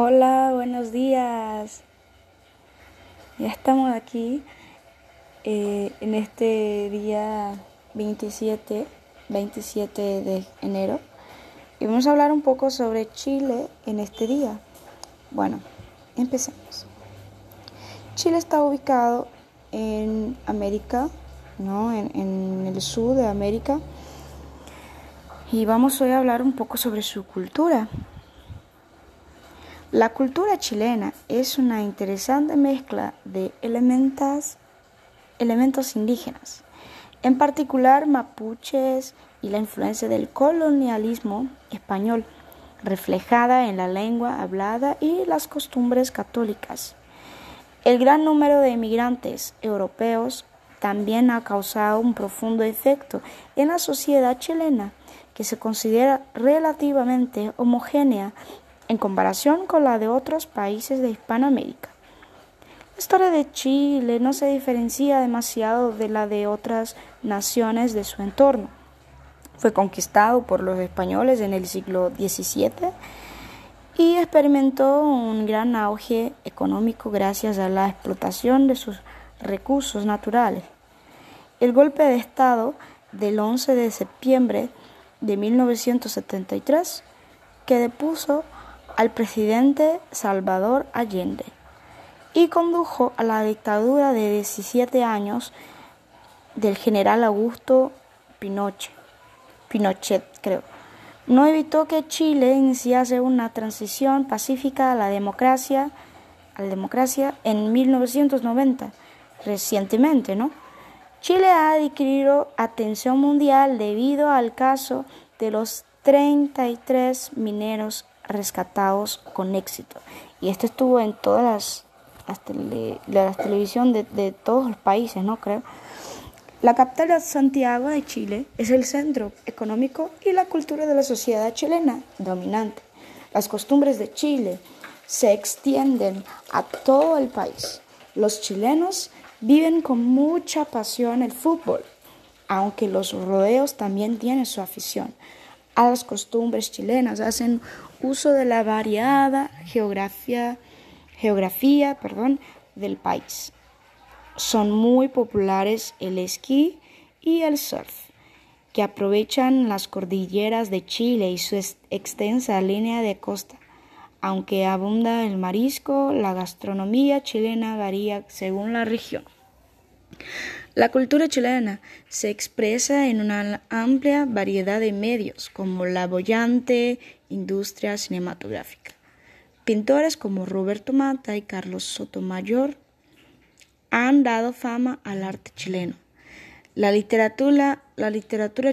Hola, buenos días. Ya estamos aquí eh, en este día 27, 27 de enero y vamos a hablar un poco sobre Chile en este día. Bueno, empecemos. Chile está ubicado en América, ¿no? en, en el sur de América y vamos hoy a hablar un poco sobre su cultura. La cultura chilena es una interesante mezcla de elementos, elementos indígenas, en particular mapuches y la influencia del colonialismo español, reflejada en la lengua hablada y las costumbres católicas. El gran número de inmigrantes europeos también ha causado un profundo efecto en la sociedad chilena, que se considera relativamente homogénea en comparación con la de otros países de Hispanoamérica. La historia de Chile no se diferencia demasiado de la de otras naciones de su entorno. Fue conquistado por los españoles en el siglo XVII y experimentó un gran auge económico gracias a la explotación de sus recursos naturales. El golpe de Estado del 11 de septiembre de 1973 que depuso al presidente Salvador Allende y condujo a la dictadura de 17 años del general Augusto Pinochet, Pinochet creo. No evitó que Chile iniciase una transición pacífica a la democracia, a la democracia en 1990, recientemente, ¿no? Chile ha adquirido atención mundial debido al caso de los 33 mineros rescatados con éxito. Y esto estuvo en todas las, las, televisión de, todos los países, ¿no? Creo. La capital de Santiago de Chile es el centro económico y la cultura de la sociedad chilena dominante. Las costumbres de Chile se extienden a todo el país. Los chilenos viven con mucha pasión el fútbol, aunque los rodeos también tienen su afición a las costumbres chilenas, hacen uso de la variada geografía, geografía perdón, del país. Son muy populares el esquí y el surf, que aprovechan las cordilleras de Chile y su extensa línea de costa. Aunque abunda el marisco, la gastronomía chilena varía según la región. La cultura chilena se expresa en una amplia variedad de medios, como la bollante industria cinematográfica. Pintores como Roberto Mata y Carlos Sotomayor han dado fama al arte chileno. La literatura,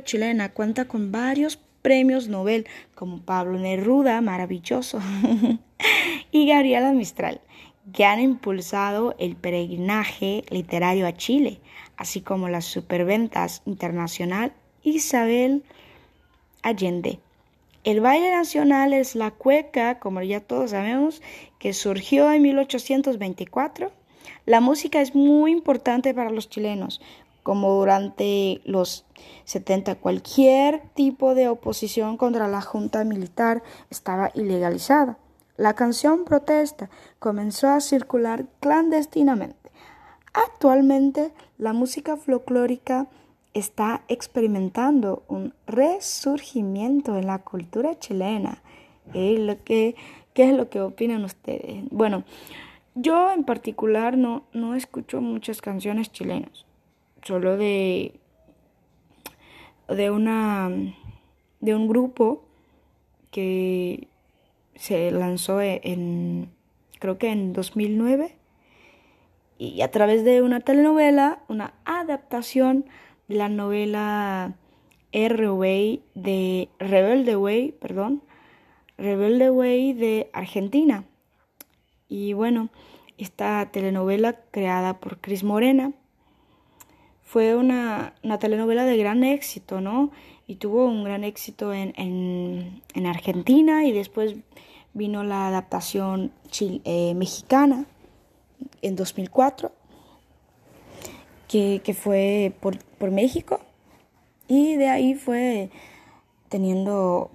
chilena cuenta con varios premios Nobel, como Pablo Neruda, maravilloso, y Gabriela Mistral, que han impulsado el peregrinaje literario a Chile, así como las superventas internacional Isabel Allende. El baile nacional es la cueca, como ya todos sabemos, que surgió en 1824. La música es muy importante para los chilenos, como durante los 70 cualquier tipo de oposición contra la junta militar estaba ilegalizada. La canción protesta comenzó a circular clandestinamente. Actualmente la música folclórica está experimentando un resurgimiento en la cultura chilena. ¿Qué es lo que opinan ustedes? Bueno, yo en particular no, no escucho muchas canciones chilenas, solo de, de, una, de un grupo que se lanzó en, creo que en 2009, y a través de una telenovela, una adaptación la novela R-Way de Rebelde Way, de Argentina. Y bueno, esta telenovela creada por Cris Morena fue una, una, telenovela de gran éxito, ¿no? Y tuvo un gran éxito en, en, en Argentina y después vino la adaptación eh, mexicana en 2004, que, fue por, por, México, y de ahí fue teniendo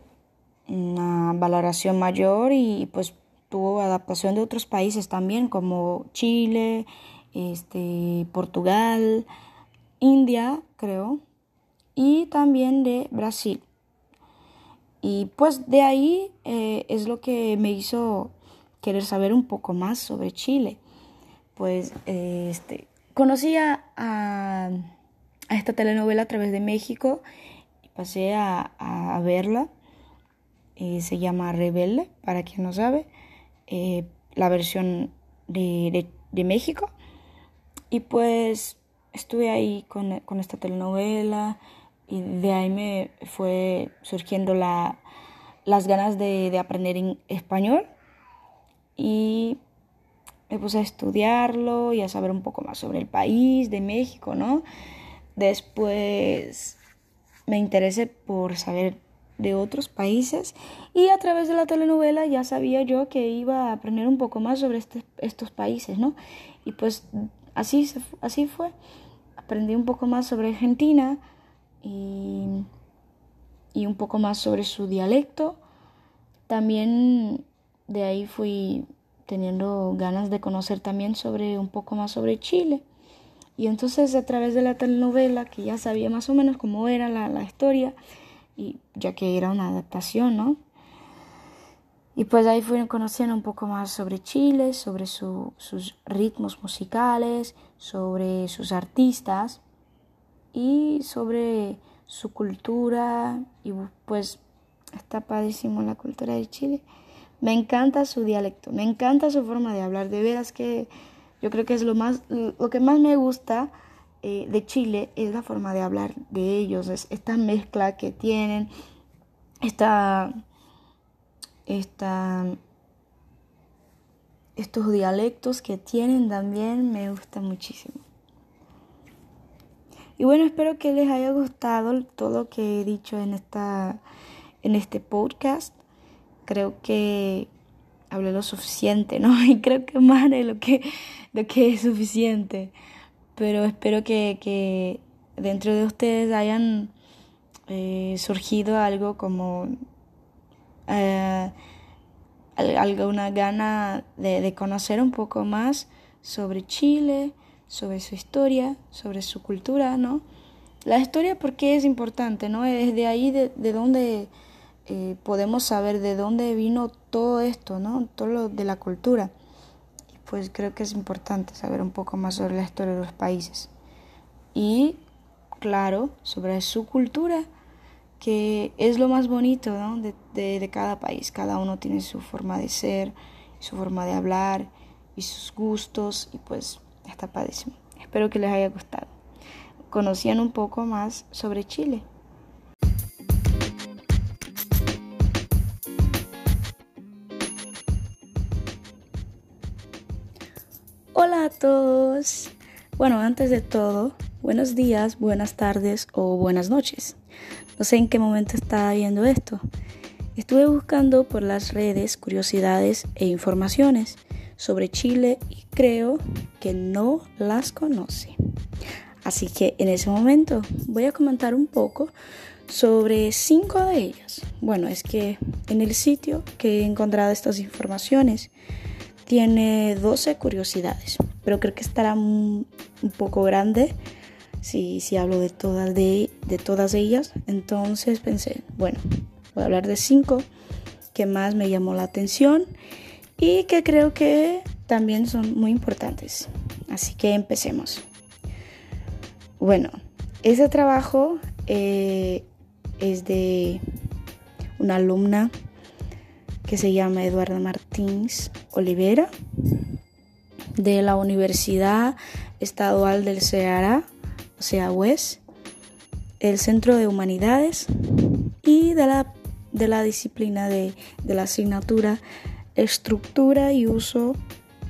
una valoración mayor y pues tuvo adaptación de otros países también, como Chile, este, Portugal, India, creo, y también de Brasil. Y pues de ahí eh, es lo que me hizo querer saber un poco más sobre Chile. Pues este, conocí a, esta telenovela a través de México y pasé a, verla. Eh, se llama Rebelde, para quien no sabe, eh, la versión de, de, México. Y pues estuve ahí con, con esta telenovela y de ahí me fue surgiendo la, las ganas de, de aprender en español y me puse a estudiarlo y a saber un poco más sobre el país de México, ¿no? Después me interesé por saber de otros países y a través de la telenovela ya sabía yo que iba a aprender un poco más sobre este, estos países, ¿no? Y pues así, así fue. Aprendí un poco más sobre Argentina y, y un poco más sobre su dialecto. También de ahí fui teniendo ganas de conocer también sobre un poco más sobre Chile. Y entonces a través de la telenovela, que ya sabía más o menos cómo era la, la historia, y ya que era una adaptación, ¿no? Y pues ahí fui conociendo un poco más sobre Chile, sobre su, sus ritmos musicales, sobre sus artistas y sobre su cultura. Y pues está padrísimo la cultura de Chile. Me encanta su dialecto, me encanta su forma de hablar. De veras que yo creo que es lo, más, lo que más me gusta eh, de Chile es la forma de hablar de ellos, es esta mezcla que tienen, esta, esta, estos dialectos que tienen también me gusta muchísimo. Y bueno, espero que les haya gustado todo lo que he dicho en, esta, en este podcast. Creo que hablé lo suficiente, ¿no? Y creo que más de lo que, de que es suficiente pero espero que, dentro de ustedes hayan eh, surgido algo como eh, alguna gana de, conocer un poco más sobre Chile, sobre su historia, sobre su cultura, ¿no? La historia porque es importante, ¿no? Es de ahí de, de donde podemos saber de dónde vino todo esto, ¿no? Todo lo de la cultura pues creo que es importante saber un poco más sobre la historia de los países. Y, claro, sobre su cultura, que es lo más bonito de, cada país. Cada uno tiene su forma de ser, su forma de hablar y sus gustos y pues está padrísimo. Espero que les haya gustado. Conocían un poco más sobre Chile. Todos. Bueno, antes de todo, buenos días, buenas tardes o buenas noches. No sé en qué momento está viendo esto. Estuve buscando por las redes curiosidades e informaciones sobre Chile y creo que no las conoce. Así que en ese momento voy a comentar un poco sobre cinco de ellas. Bueno, es que en el sitio que he encontrado estas informaciones tiene 12 curiosidades, pero creo que estará un, poco grande si, si hablo de todas, de, de todas ellas. Entonces pensé, bueno, voy a hablar de 5 que más me llamó la atención y que creo que también son muy importantes. Así que empecemos. Bueno, ese trabajo eh, es de una alumna que se llama Eduardo Martins Olivera, de la Universidad Estadual del Ceará, o sea, UES, el Centro de Humanidades y de la, de la disciplina de, de la asignatura Estructura y Uso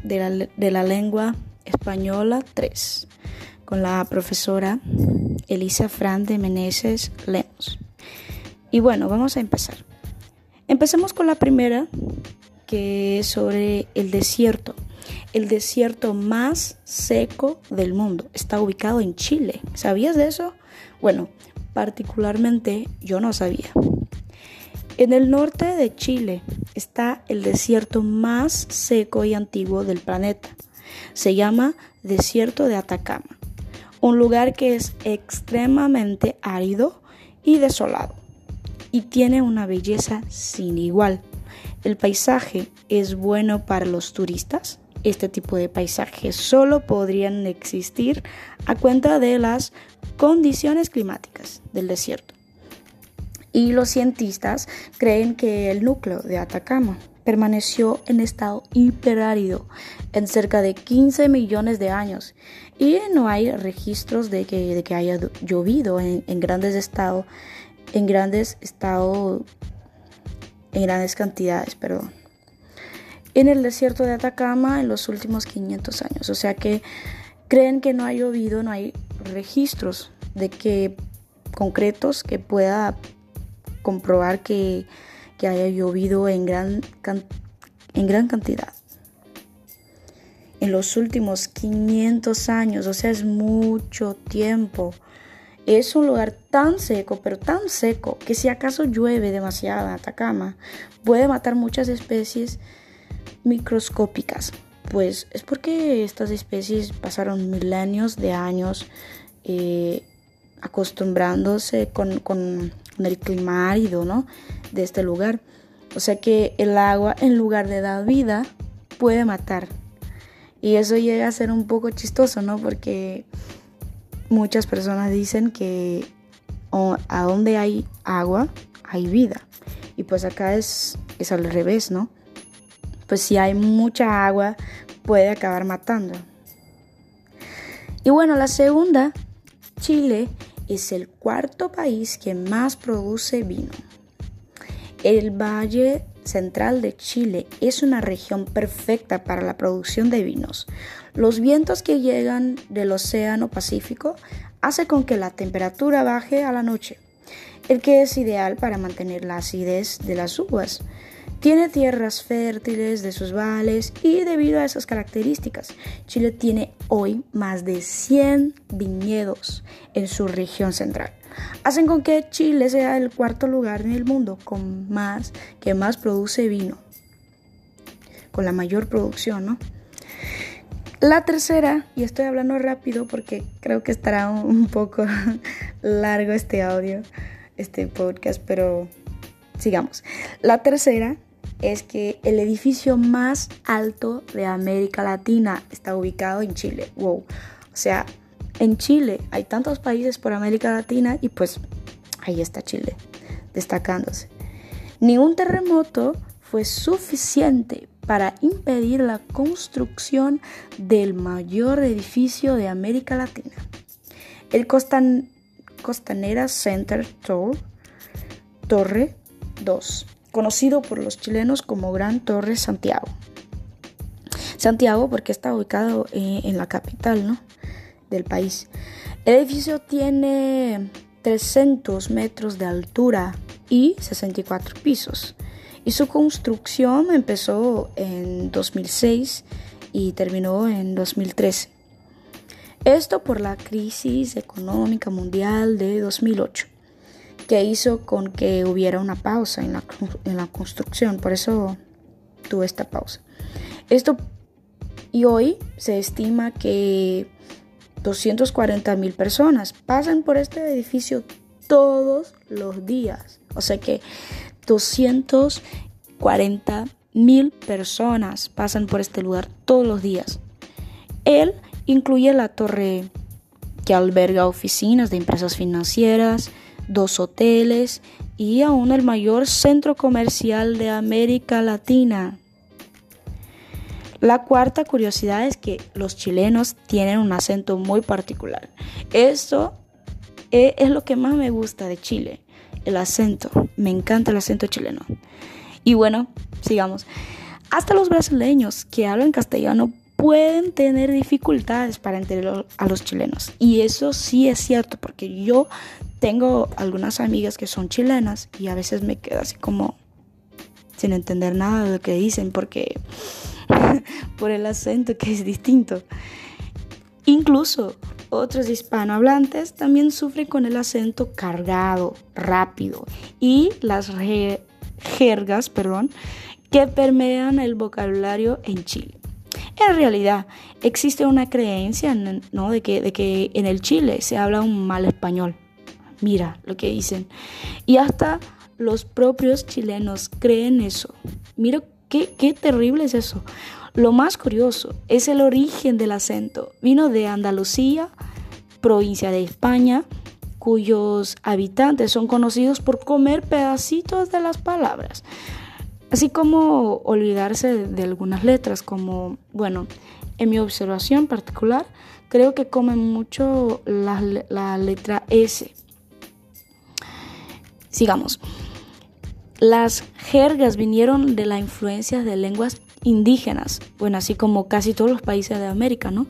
de la, de la Lengua Española 3, con la profesora Elisa Fran de Meneses Lemos. Y bueno, vamos a empezar. Empecemos con la primera, que es sobre el desierto. El desierto más seco del mundo está ubicado en Chile. ¿Sabías de eso? Bueno, particularmente yo no sabía. En el norte de Chile está el desierto más seco y antiguo del planeta. Se llama Desierto de Atacama, un lugar que es extremadamente árido y desolado y tiene una belleza sin igual. El paisaje es bueno para los turistas. Este tipo de paisajes solo podrían existir a cuenta de las condiciones climáticas del desierto. Y los cientistas creen que el núcleo de Atacama permaneció en estado hiperárido en cerca de 15 millones de años y no hay registros de que, haya llovido en, en grandes estados en grandes estados, en grandes cantidades, perdón, en el desierto de Atacama en los últimos 500 años. O sea que creen que no ha llovido, no hay registros de que concretos que pueda comprobar que, que haya llovido en gran, en gran cantidad. En los últimos 500 años, o sea, es mucho tiempo. Es un lugar tan seco, pero tan seco, que si acaso llueve demasiado en Atacama, puede matar muchas especies microscópicas. Pues es porque estas especies pasaron milenios de años eh, acostumbrándose con, el clima árido ¿no? de este lugar. O sea que el agua, en lugar de dar vida, puede matar. Y eso llega a ser un poco chistoso, ¿no? Porque muchas personas dicen que a donde hay agua hay vida. Y pues acá es, es al revés, ¿no? Pues si hay mucha agua puede acabar matando. Y bueno, la segunda, Chile es el cuarto país que más produce vino. El Valle Central de Chile es una región perfecta para la producción de vinos. Los vientos que llegan del Océano Pacífico hacen con que la temperatura baje a la noche, el que es ideal para mantener la acidez de las uvas. Tiene tierras fértiles de sus vales y debido a esas características, Chile tiene hoy más de 100 viñedos en su región central. Hacen con que Chile sea el cuarto lugar en el mundo con más que más produce vino, con la mayor producción, ¿no? La tercera, y estoy hablando rápido porque creo que estará un poco largo este audio, este podcast, pero sigamos. La tercera es que el edificio más alto de América Latina está ubicado en Chile. Wow. O sea, en Chile hay tantos países por América Latina y pues ahí está Chile, destacándose. Ni un terremoto fue suficiente para impedir la construcción del mayor edificio de América Latina, el Costanera Center Tour, Torre 2, conocido por los chilenos como Gran Torre Santiago. Santiago porque está ubicado eh, en la capital del país. El edificio tiene 300 metros de altura y 64 pisos y su construcción empezó en 2006 y terminó en 2013. Esto por la crisis económica mundial de 2008, que hizo con que hubiera una pausa en la, construcción, por eso tuvo esta pausa. Esto y hoy se estima que 240 mil personas pasan por este edificio todos los días. O sea que 240 mil personas pasan por este lugar todos los días. Él incluye la torre que alberga oficinas de empresas financieras, dos hoteles y aún el mayor centro comercial de América Latina. La cuarta curiosidad es que los chilenos tienen un acento muy particular. Esto eh, es lo que más me gusta de Chile el acento. Me encanta el acento chileno. Y bueno, sigamos. Hasta los brasileños que hablan castellano pueden tener dificultades para entender a los chilenos. Y eso sí es cierto, porque yo tengo algunas amigas que son chilenas y a veces me quedo así como sin entender nada de lo que dicen porque por el acento que es distinto. Incluso otros hispanohablantes también sufren con el acento cargado, rápido y las jergas, perdón, que permean el vocabulario en Chile. En realidad, existe una creencia ¿no? de, que, de que en el Chile se habla un mal español. Mira lo que dicen. Y hasta los propios chilenos creen eso. Mira qué, qué terrible es eso. Lo más curioso es el origen del acento. Vino de Andalucía, provincia de España, cuyos habitantes son conocidos por comer pedacitos de las palabras. Así como olvidarse de algunas letras, como, bueno, en mi observación particular, creo que comen mucho la, la letra S. Sigamos. Las jergas vinieron de la influencia de lenguas indígenas, bueno, así como casi todos los países de América, ¿no?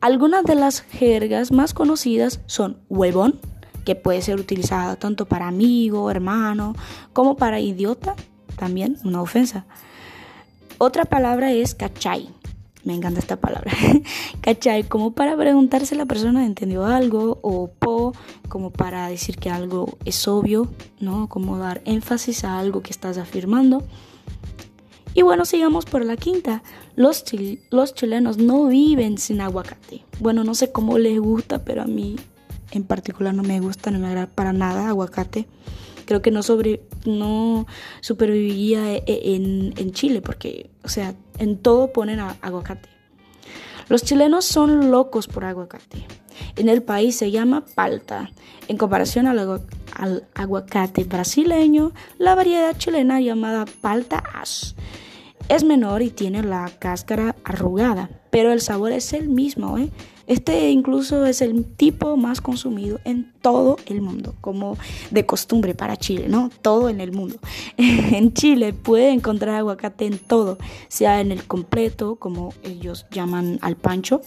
Algunas de las jergas más conocidas son huevón, que puede ser utilizada tanto para amigo, hermano, como para idiota, también una ofensa. Otra palabra es cachay. Me encanta esta palabra. cachay, como para preguntar si la persona entendió algo, o po, como para decir que algo es obvio, ¿no? Como dar énfasis a algo que estás afirmando. Y bueno, sigamos por la quinta. Los, chilenos no viven sin aguacate. Bueno, no sé cómo les gusta, pero a mí en particular no me gusta, no me agrada para nada aguacate. Creo que no, sobre, e, e, en, en Chile porque, o sea, en todo ponen aguacate. Los chilenos son locos por aguacate. En el país se llama palta. En comparación al, al aguacate brasileño, la variedad chilena llamada palta ash es menor y tiene la cáscara arrugada, pero el sabor es el mismo. ¿eh? Este incluso es el tipo más consumido en todo el mundo, como de costumbre para Chile, ¿no? Todo en el mundo. en Chile puede encontrar aguacate en todo, sea en el completo, como ellos llaman al pancho,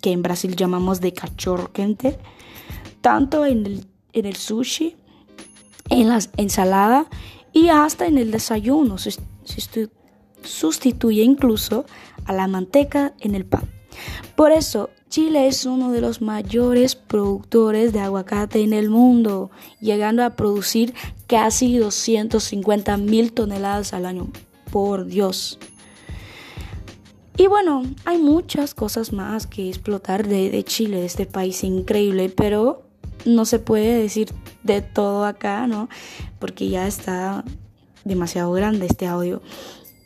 que en Brasil llamamos de cachorro quente, tanto en el, en el sushi, en la ensalada y hasta en el desayuno. Sustituye incluso a la manteca en el pan. Por eso, Chile es uno de los mayores productores de aguacate en el mundo, llegando a producir casi 250 mil toneladas al año. Por Dios. Y bueno, hay muchas cosas más que explotar de, Chile, de este país increíble, pero no se puede decir de todo acá, ¿no? Porque ya está demasiado grande este audio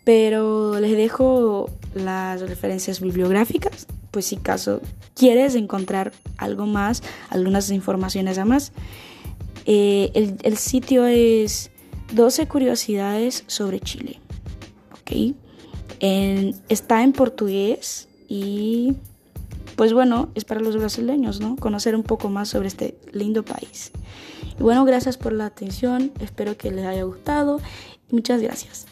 pero les dejo las referencias bibliográficas, pues si caso quieres encontrar algo más, algunas informaciones a más. Eh, el, sitio es 12 curiosidades sobre Chile. ¿ok? está en portugués y pues bueno, es para los brasileños, ¿no? Conocer un poco más sobre este lindo país. Y bueno, gracias por la atención, espero que les haya gustado muchas gracias.